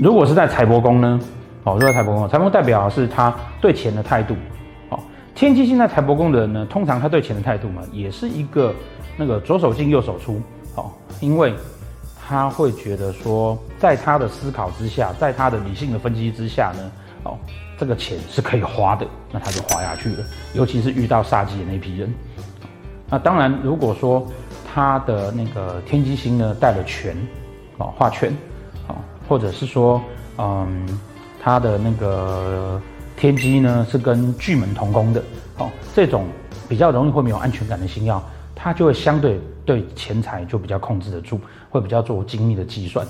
如果是在财帛宫呢？哦，如果在财帛宫，财帛宫代表是他对钱的态度。哦，天机星在财帛宫的人呢，通常他对钱的态度嘛，也是一个那个左手进右手出。哦，因为他会觉得说，在他的思考之下，在他的理性的分析之下呢，哦，这个钱是可以花的，那他就花下去了。尤其是遇到煞机的那批人。那当然，如果说他的那个天机星呢带了权，哦，画权，或者是说，嗯。他的那个天机呢，是跟巨门同宫的，哦，这种比较容易会没有安全感的星耀，他就会相对对钱财就比较控制得住，会比较做精密的计算，